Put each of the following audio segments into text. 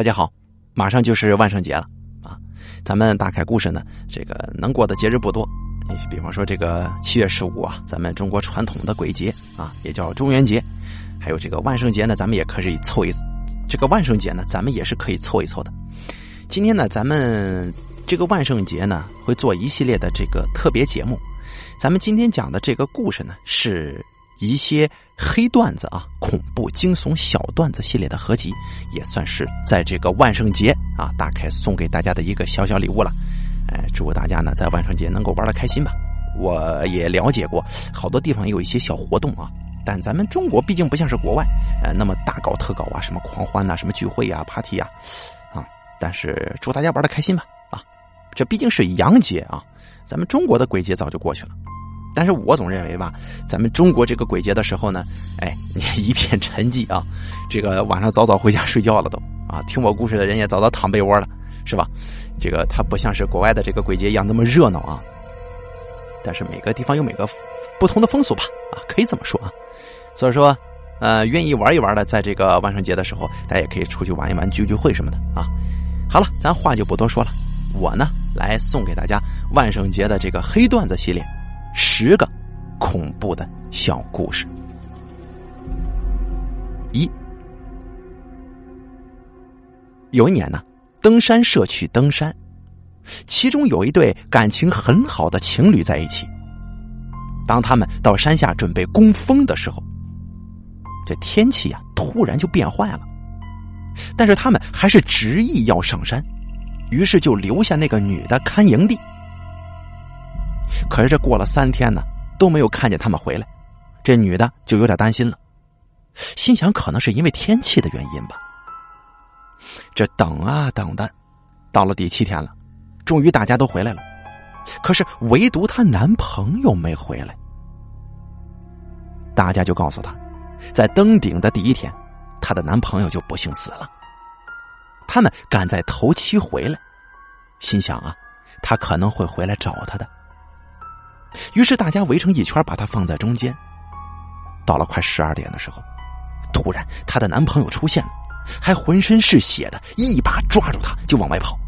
大家好，马上就是万圣节了啊！咱们打开故事呢，这个能过的节日不多。你比方说这个七月十五啊，咱们中国传统的鬼节啊，也叫中元节。还有这个万圣节呢，咱们也可以凑一这个万圣节呢，咱们也是可以凑一凑的。今天呢，咱们这个万圣节呢，会做一系列的这个特别节目。咱们今天讲的这个故事呢，是。一些黑段子啊，恐怖惊悚小段子系列的合集，也算是在这个万圣节啊，打开送给大家的一个小小礼物了。哎，祝大家呢在万圣节能够玩的开心吧。我也了解过，好多地方有一些小活动啊，但咱们中国毕竟不像是国外，呃，那么大搞特搞啊，什么狂欢呐，什么聚会呀、party 呀，啊，但是祝大家玩的开心吧。啊，这毕竟是洋节啊，咱们中国的鬼节早就过去了。但是我总认为吧，咱们中国这个鬼节的时候呢，哎，一片沉寂啊，这个晚上早早回家睡觉了都啊，听我故事的人也早早躺被窝了，是吧？这个它不像是国外的这个鬼节一样那么热闹啊。但是每个地方有每个不同的风俗吧，啊，可以这么说啊。所以说，呃，愿意玩一玩的，在这个万圣节的时候，大家也可以出去玩一玩，聚聚会什么的啊。好了，咱话就不多说了，我呢来送给大家万圣节的这个黑段子系列。十个恐怖的小故事。一，有一年呢，登山社去登山，其中有一对感情很好的情侣在一起。当他们到山下准备攻峰的时候，这天气呀突然就变坏了。但是他们还是执意要上山，于是就留下那个女的看营地。可是这过了三天呢，都没有看见他们回来，这女的就有点担心了，心想可能是因为天气的原因吧。这等啊等的，到了第七天了，终于大家都回来了，可是唯独她男朋友没回来。大家就告诉她，在登顶的第一天，她的男朋友就不幸死了。他们赶在头七回来，心想啊，他可能会回来找她的。于是大家围成一圈，把她放在中间。到了快十二点的时候，突然她的男朋友出现了，还浑身是血的，一把抓住她就往外跑。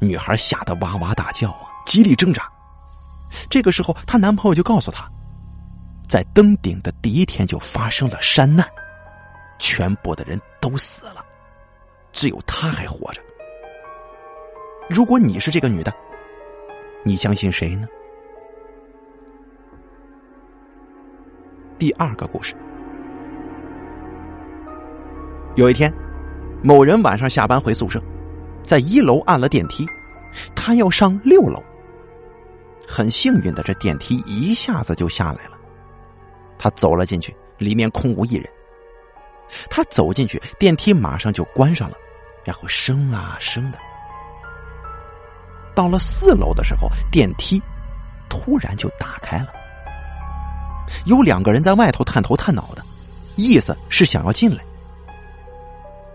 女孩吓得哇哇大叫啊，极力挣扎。这个时候，她男朋友就告诉她，在登顶的第一天就发生了山难，全部的人都死了，只有她还活着。如果你是这个女的，你相信谁呢？第二个故事，有一天，某人晚上下班回宿舍，在一楼按了电梯，他要上六楼。很幸运的，这电梯一下子就下来了。他走了进去，里面空无一人。他走进去，电梯马上就关上了，然后升啊升的。到了四楼的时候，电梯突然就打开了。有两个人在外头探头探脑的，意思是想要进来。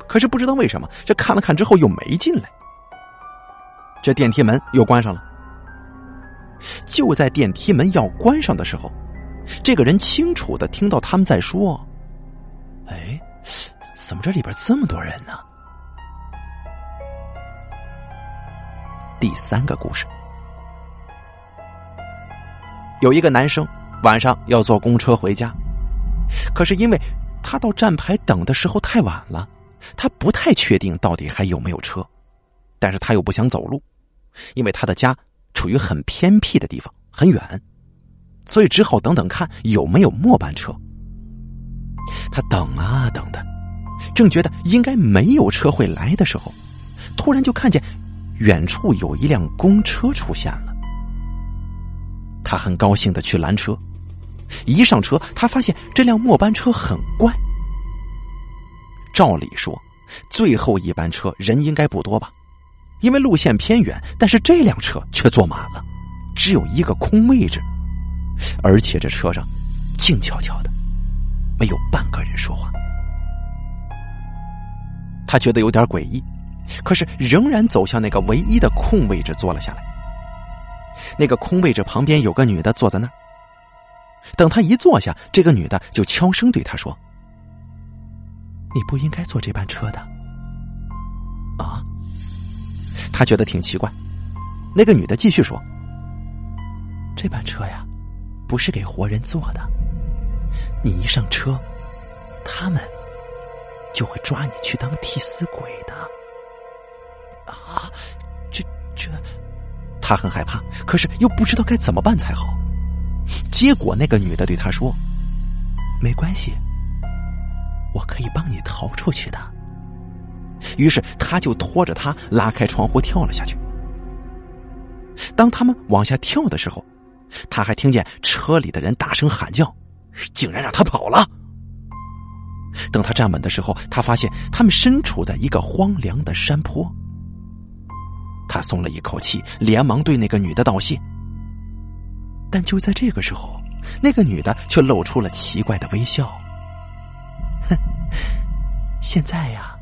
可是不知道为什么，这看了看之后又没进来。这电梯门又关上了。就在电梯门要关上的时候，这个人清楚的听到他们在说：“哎，怎么这里边这么多人呢？”第三个故事，有一个男生。晚上要坐公车回家，可是因为他到站牌等的时候太晚了，他不太确定到底还有没有车，但是他又不想走路，因为他的家处于很偏僻的地方，很远，所以只好等等看有没有末班车。他等啊等的，正觉得应该没有车会来的时候，突然就看见远处有一辆公车出现了，他很高兴的去拦车。一上车，他发现这辆末班车很怪。照理说，最后一班车人应该不多吧？因为路线偏远，但是这辆车却坐满了，只有一个空位置，而且这车上静悄悄的，没有半个人说话。他觉得有点诡异，可是仍然走向那个唯一的空位置坐了下来。那个空位置旁边有个女的坐在那儿。等他一坐下，这个女的就悄声对他说：“你不应该坐这班车的，啊他觉得挺奇怪。那个女的继续说：“这班车呀，不是给活人坐的。你一上车，他们就会抓你去当替死鬼的。”啊，这这，他很害怕，可是又不知道该怎么办才好。结果那个女的对他说：“没关系，我可以帮你逃出去的。”于是他就拖着他拉开窗户跳了下去。当他们往下跳的时候，他还听见车里的人大声喊叫，竟然让他跑了。等他站稳的时候，他发现他们身处在一个荒凉的山坡。他松了一口气，连忙对那个女的道谢。但就在这个时候，那个女的却露出了奇怪的微笑。哼，现在呀，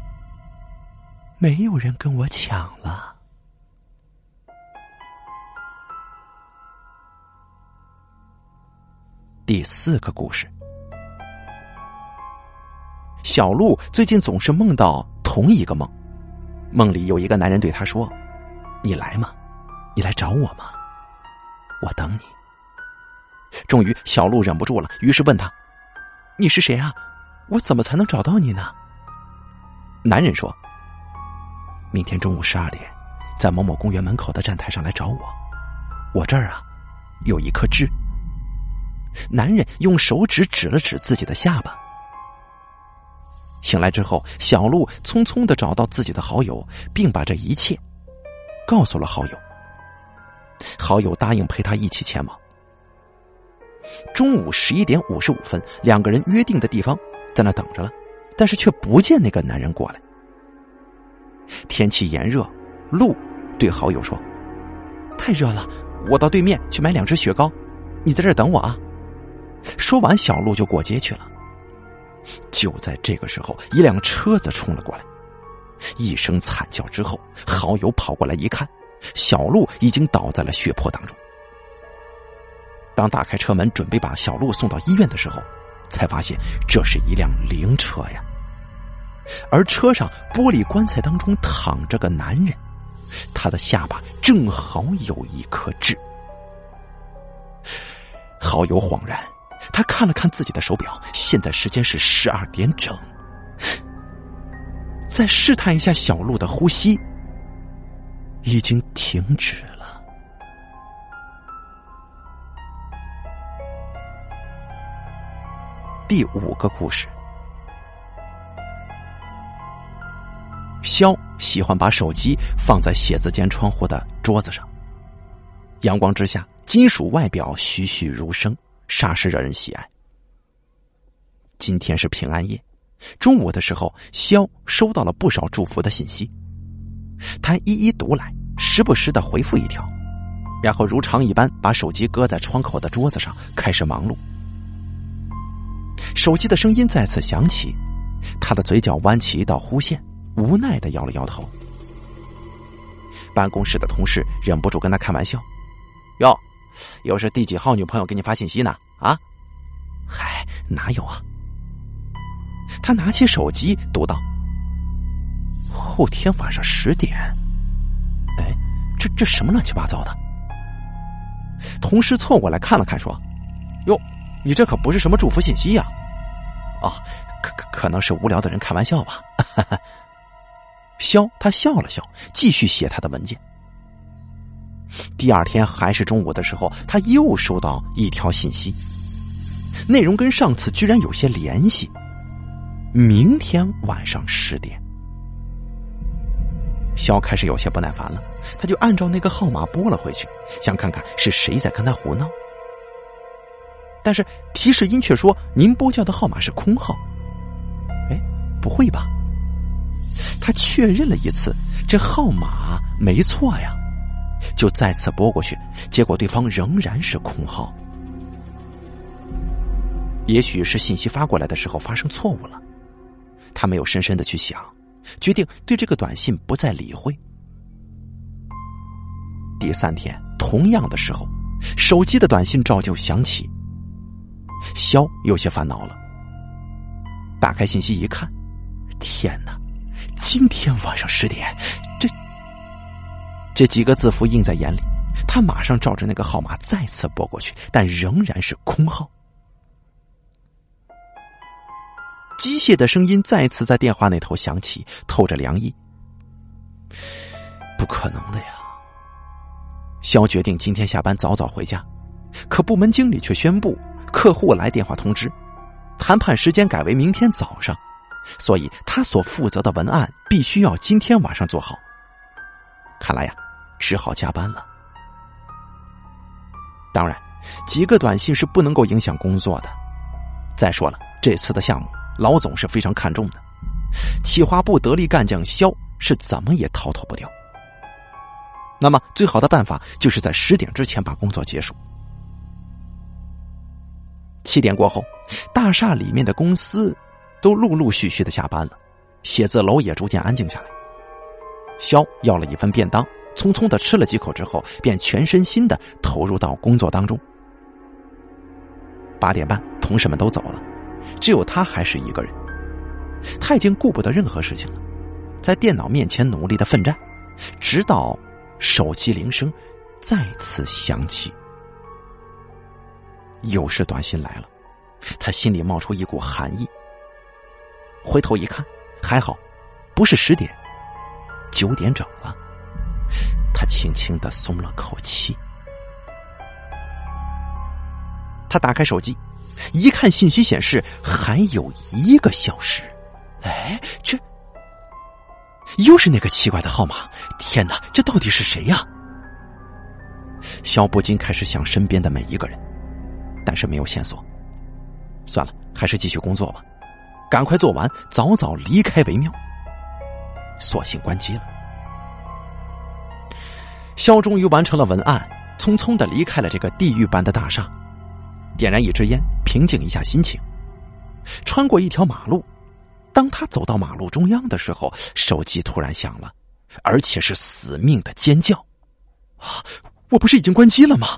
没有人跟我抢了。第四个故事，小鹿最近总是梦到同一个梦，梦里有一个男人对他说：“你来吗？你来找我吗？我等你。”终于，小鹿忍不住了，于是问他：“你是谁啊？我怎么才能找到你呢？”男人说：“明天中午十二点，在某某公园门口的站台上来找我。我这儿啊，有一颗痣。”男人用手指指了指自己的下巴。醒来之后，小鹿匆匆的找到自己的好友，并把这一切告诉了好友。好友答应陪他一起前往。中午十一点五十五分，两个人约定的地方在那等着了，但是却不见那个男人过来。天气炎热，鹿对好友说：“太热了，我到对面去买两只雪糕，你在这儿等我啊。”说完，小鹿就过街去了。就在这个时候，一辆车子冲了过来，一声惨叫之后，好友跑过来一看，小鹿已经倒在了血泊当中。当打开车门准备把小鹿送到医院的时候，才发现这是一辆灵车呀。而车上玻璃棺材当中躺着个男人，他的下巴正好有一颗痣。好友恍然。他看了看自己的手表，现在时间是十二点整。再试探一下小鹿的呼吸，已经停止了。第五个故事，肖喜欢把手机放在写字间窗户的桌子上，阳光之下，金属外表栩栩如生。煞是惹人喜爱。今天是平安夜，中午的时候，肖收到了不少祝福的信息，他一一读来，时不时的回复一条，然后如常一般把手机搁在窗口的桌子上，开始忙碌。手机的声音再次响起，他的嘴角弯起一道弧线，无奈的摇了摇头。办公室的同事忍不住跟他开玩笑：“哟。”又是第几号女朋友给你发信息呢？啊，嗨，哪有啊？他拿起手机读道：“后天晚上十点。”哎，这这什么乱七八糟的？同事凑过来看了看，说：“哟，你这可不是什么祝福信息呀？啊，可可可能是无聊的人开玩笑吧？”肖他笑了笑，继续写他的文件。第二天还是中午的时候，他又收到一条信息，内容跟上次居然有些联系。明天晚上十点，肖开始有些不耐烦了，他就按照那个号码拨了回去，想看看是谁在跟他胡闹。但是提示音却说：“您拨叫的号码是空号。”哎，不会吧？他确认了一次，这号码没错呀。就再次拨过去，结果对方仍然是空号。也许是信息发过来的时候发生错误了，他没有深深的去想，决定对这个短信不再理会。第三天同样的时候，手机的短信照旧响起。肖有些烦恼了，打开信息一看，天哪！今天晚上十点，这这几个字符映在眼里，他马上照着那个号码再次拨过去，但仍然是空号。机械的声音再次在电话那头响起，透着凉意。不可能的呀！肖决定今天下班早早回家，可部门经理却宣布客户来电话通知，谈判时间改为明天早上，所以他所负责的文案必须要今天晚上做好。看来呀，只好加班了。当然，几个短信是不能够影响工作的。再说了，这次的项目老总是非常看重的，企划部得力干将肖是怎么也逃脱不掉。那么，最好的办法就是在十点之前把工作结束。七点过后，大厦里面的公司都陆陆续续的下班了，写字楼也逐渐安静下来。肖要了一份便当，匆匆的吃了几口之后，便全身心的投入到工作当中。八点半，同事们都走了，只有他还是一个人。他已经顾不得任何事情了，在电脑面前努力的奋战，直到手机铃声再次响起。又是短信来了，他心里冒出一股寒意。回头一看，还好，不是十点。九点整了，他轻轻的松了口气。他打开手机，一看信息显示还有一个小时。哎，这又是那个奇怪的号码！天哪，这到底是谁呀？肖不禁开始想身边的每一个人，但是没有线索。算了，还是继续工作吧，赶快做完，早早离开为妙。索性关机了。肖终于完成了文案，匆匆的离开了这个地狱般的大厦，点燃一支烟，平静一下心情。穿过一条马路，当他走到马路中央的时候，手机突然响了，而且是死命的尖叫。啊！我不是已经关机了吗？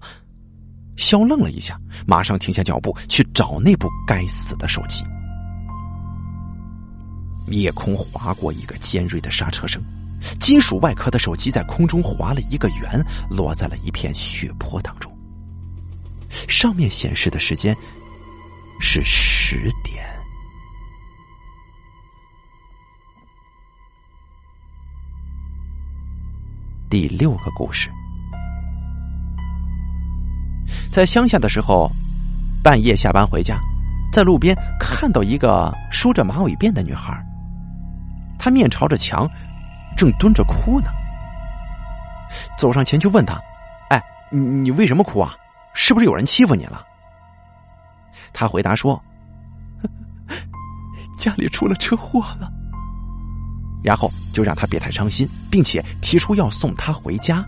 肖愣了一下，马上停下脚步去找那部该死的手机。夜空划过一个尖锐的刹车声，金属外壳的手机在空中划了一个圆，落在了一片血泊当中。上面显示的时间是十点。第六个故事，在乡下的时候，半夜下班回家，在路边看到一个梳着马尾辫的女孩。她面朝着墙，正蹲着哭呢。走上前去问他：“哎，你你为什么哭啊？是不是有人欺负你了？”他回答说：“家里出了车祸了。”然后就让他别太伤心，并且提出要送他回家。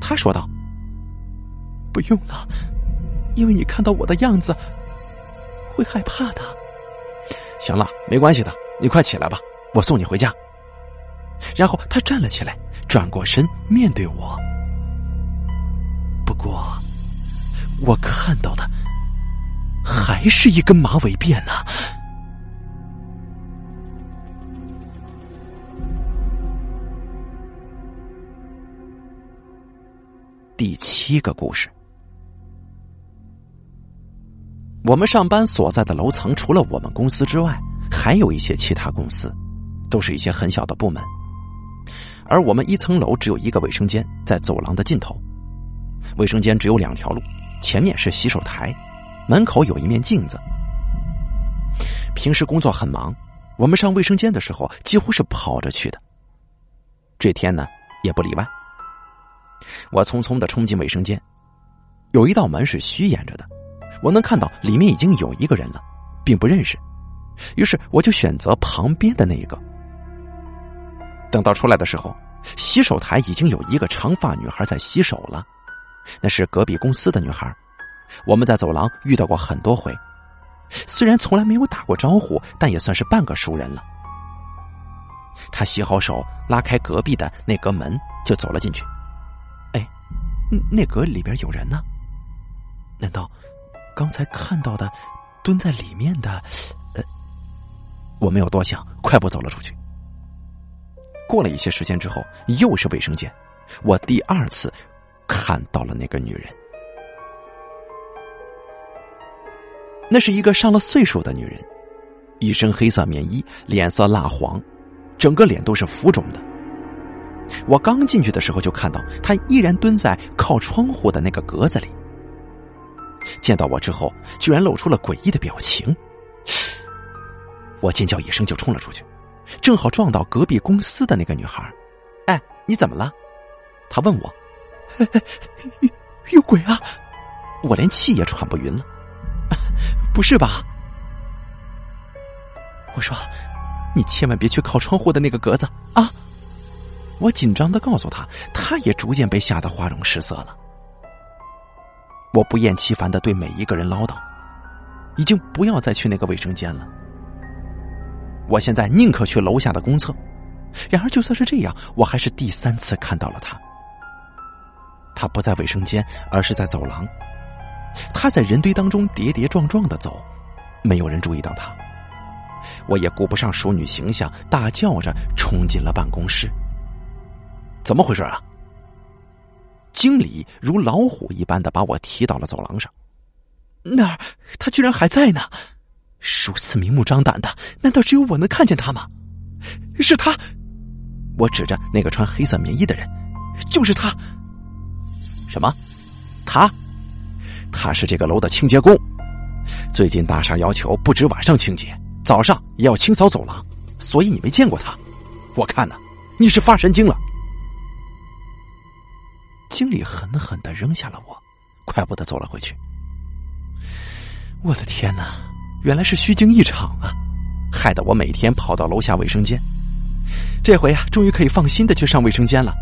他说道：“不用了，因为你看到我的样子会害怕的。”行了，没关系的，你快起来吧。我送你回家。然后他站了起来，转过身面对我。不过，我看到的还是一根马尾辫呢。第七个故事，我们上班所在的楼层，除了我们公司之外，还有一些其他公司。都是一些很小的部门，而我们一层楼只有一个卫生间，在走廊的尽头。卫生间只有两条路，前面是洗手台，门口有一面镜子。平时工作很忙，我们上卫生间的时候几乎是跑着去的。这天呢，也不例外。我匆匆的冲进卫生间，有一道门是虚掩着的，我能看到里面已经有一个人了，并不认识，于是我就选择旁边的那一个。等到出来的时候，洗手台已经有一个长发女孩在洗手了，那是隔壁公司的女孩，我们在走廊遇到过很多回，虽然从来没有打过招呼，但也算是半个熟人了。她洗好手，拉开隔壁的那格门，就走了进去。哎，那格里边有人呢？难道刚才看到的蹲在里面的？呃，我没有多想，快步走了出去。过了一些时间之后，又是卫生间，我第二次看到了那个女人。那是一个上了岁数的女人，一身黑色棉衣，脸色蜡黄，整个脸都是浮肿的。我刚进去的时候就看到她依然蹲在靠窗户的那个格子里。见到我之后，居然露出了诡异的表情。我尖叫一声就冲了出去，正好撞到隔壁公司的那个女孩。哎，你怎么了？她问我。有有鬼啊！我连气也喘不匀了。不是吧？我说，你千万别去靠窗户的那个格子啊！我紧张的告诉他，他也逐渐被吓得花容失色了。我不厌其烦的对每一个人唠叨，已经不要再去那个卫生间了。我现在宁可去楼下的公厕。然而，就算是这样，我还是第三次看到了他。他不在卫生间，而是在走廊。他在人堆当中跌跌撞撞的走，没有人注意到他。我也顾不上淑女形象，大叫着冲进了办公室。怎么回事啊？经理如老虎一般的把我踢到了走廊上。那儿，他居然还在呢！如此明目张胆的，难道只有我能看见他吗？是他！我指着那个穿黑色棉衣的人，就是他。什么？他？他是这个楼的清洁工。最近大厦要求不止晚上清洁，早上也要清扫走廊，所以你没见过他。我看呢，你是发神经了。经理狠狠的扔下了我，快步的走了回去。我的天哪，原来是虚惊一场啊！害得我每天跑到楼下卫生间。这回啊，终于可以放心的去上卫生间了。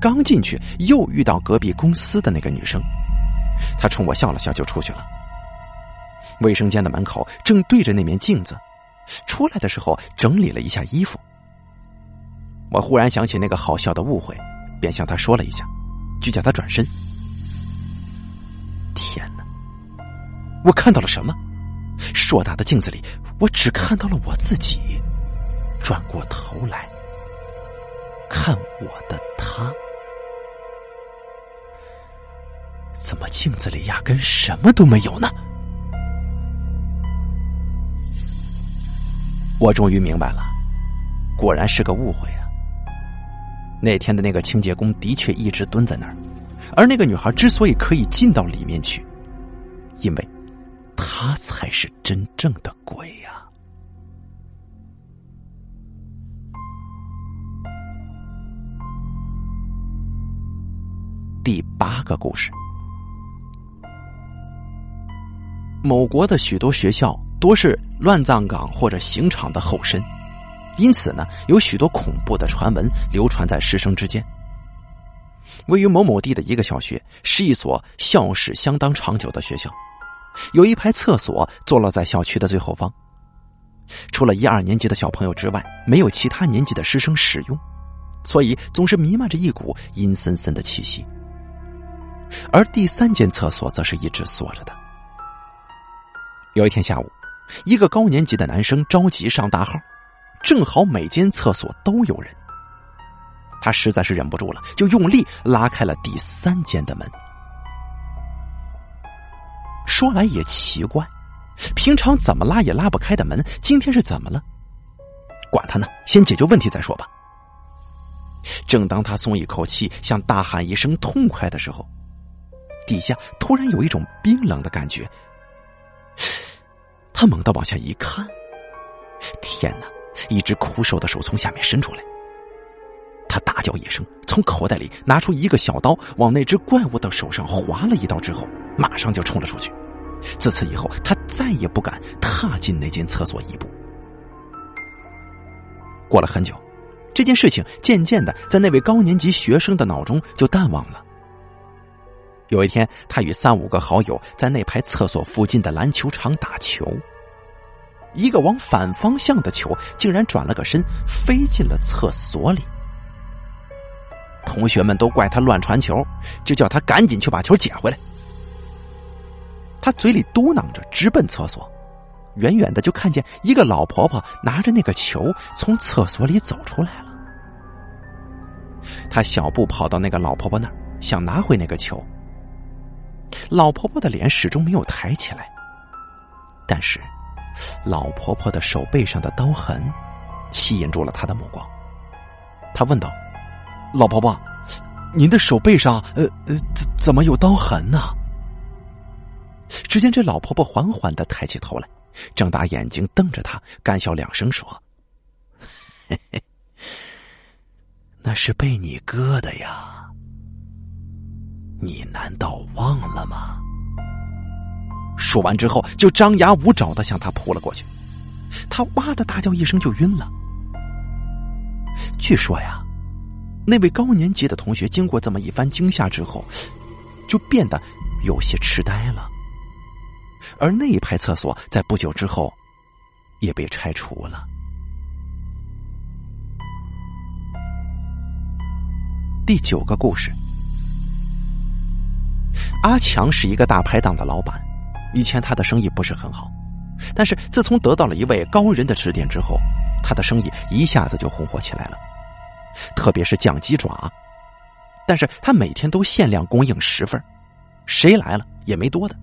刚进去，又遇到隔壁公司的那个女生，她冲我笑了笑就出去了。卫生间的门口正对着那面镜子，出来的时候整理了一下衣服。我忽然想起那个好笑的误会，便向他说了一下，就叫他转身。天哪！我看到了什么？硕大的镜子里，我只看到了我自己。转过头来，看我的他。怎么镜子里压根什么都没有呢？我终于明白了，果然是个误会！那天的那个清洁工的确一直蹲在那儿，而那个女孩之所以可以进到里面去，因为她才是真正的鬼呀！第八个故事。某国的许多学校多是乱葬岗或者刑场的后身，因此呢，有许多恐怖的传闻流传在师生之间。位于某某地的一个小学是一所校史相当长久的学校，有一排厕所坐落在校区的最后方。除了一二年级的小朋友之外，没有其他年级的师生使用，所以总是弥漫着一股阴森森的气息。而第三间厕所则是一直锁着的。有一天下午，一个高年级的男生着急上大号，正好每间厕所都有人。他实在是忍不住了，就用力拉开了第三间的门。说来也奇怪，平常怎么拉也拉不开的门，今天是怎么了？管他呢，先解决问题再说吧。正当他松一口气，想大喊一声痛快的时候，底下突然有一种冰冷的感觉。他猛地往下一看，天哪！一只枯瘦的手从下面伸出来。他大叫一声，从口袋里拿出一个小刀，往那只怪物的手上划了一刀，之后马上就冲了出去。自此以后，他再也不敢踏进那间厕所一步。过了很久，这件事情渐渐的在那位高年级学生的脑中就淡忘了。有一天，他与三五个好友在那排厕所附近的篮球场打球，一个往反方向的球竟然转了个身，飞进了厕所里。同学们都怪他乱传球，就叫他赶紧去把球捡回来。他嘴里嘟囔着，直奔厕所，远远的就看见一个老婆婆拿着那个球从厕所里走出来了。他小步跑到那个老婆婆那儿，想拿回那个球。老婆婆的脸始终没有抬起来，但是老婆婆的手背上的刀痕吸引住了他的目光。他问道：“老婆婆，您的手背上，呃呃，怎怎么有刀痕呢？”只见这老婆婆缓缓的抬起头来，睁大眼睛瞪着他，干笑两声说：“嘿嘿，那是被你割的呀。”你难道忘了吗？说完之后，就张牙舞爪的向他扑了过去。他哇的大叫一声就晕了。据说呀，那位高年级的同学经过这么一番惊吓之后，就变得有些痴呆了。而那一排厕所在不久之后也被拆除了。第九个故事。阿强是一个大排档的老板，以前他的生意不是很好，但是自从得到了一位高人的指点之后，他的生意一下子就红火起来了。特别是酱鸡爪，但是他每天都限量供应十份，谁来了也没多的。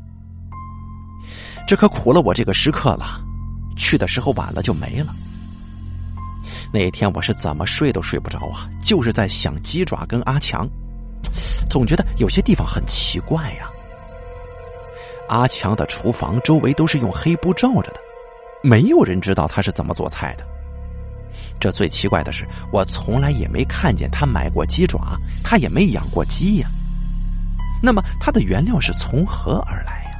这可苦了我这个食客了，去的时候晚了就没了。那一天我是怎么睡都睡不着啊，就是在想鸡爪跟阿强。总觉得有些地方很奇怪呀。阿强的厨房周围都是用黑布罩着的，没有人知道他是怎么做菜的。这最奇怪的是，我从来也没看见他买过鸡爪，他也没养过鸡呀。那么他的原料是从何而来呀？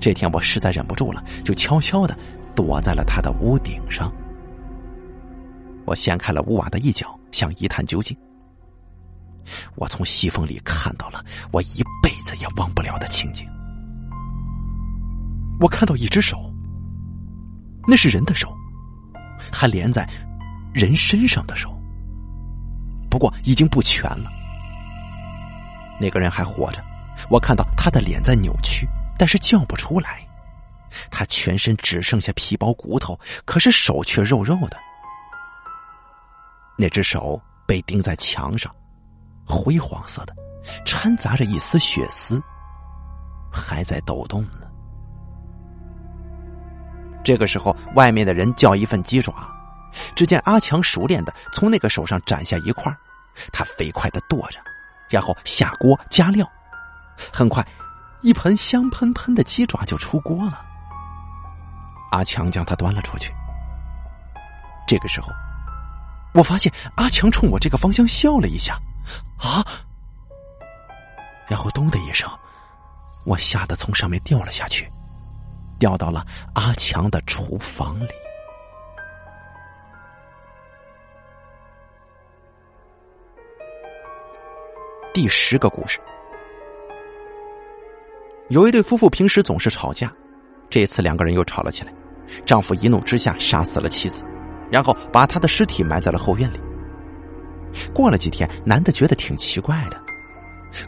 这天我实在忍不住了，就悄悄的躲在了他的屋顶上。我掀开了屋瓦的一角，想一探究竟。我从细缝里看到了我一辈子也忘不了的情景。我看到一只手，那是人的手，还连在人身上的手，不过已经不全了。那个人还活着，我看到他的脸在扭曲，但是叫不出来。他全身只剩下皮包骨头，可是手却肉肉的。那只手被钉在墙上。灰黄色的，掺杂着一丝血丝，还在抖动呢。这个时候，外面的人叫一份鸡爪，只见阿强熟练的从那个手上斩下一块，他飞快的剁着，然后下锅加料，很快，一盆香喷喷的鸡爪就出锅了。阿强将它端了出去。这个时候，我发现阿强冲我这个方向笑了一下。啊！然后咚的一声，我吓得从上面掉了下去，掉到了阿强的厨房里。第十个故事，有一对夫妇平时总是吵架，这次两个人又吵了起来。丈夫一怒之下杀死了妻子，然后把他的尸体埋在了后院里。过了几天，男的觉得挺奇怪的，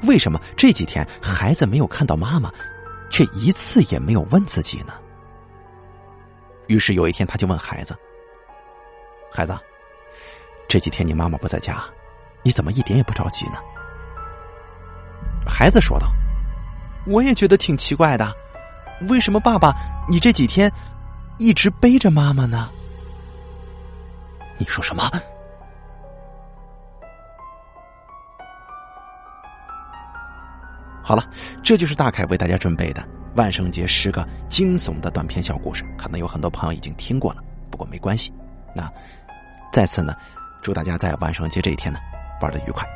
为什么这几天孩子没有看到妈妈，却一次也没有问自己呢？于是有一天，他就问孩子：“孩子，这几天你妈妈不在家，你怎么一点也不着急呢？”孩子说道：“我也觉得挺奇怪的，为什么爸爸你这几天一直背着妈妈呢？”你说什么？好了，这就是大凯为大家准备的万圣节十个惊悚的短篇小故事。可能有很多朋友已经听过了，不过没关系。那再次呢，祝大家在万圣节这一天呢玩的愉快。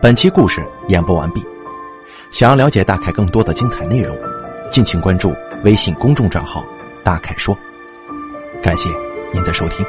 本期故事演播完毕。想要了解大凯更多的精彩内容，敬请关注。微信公众账号“大凯说”，感谢您的收听。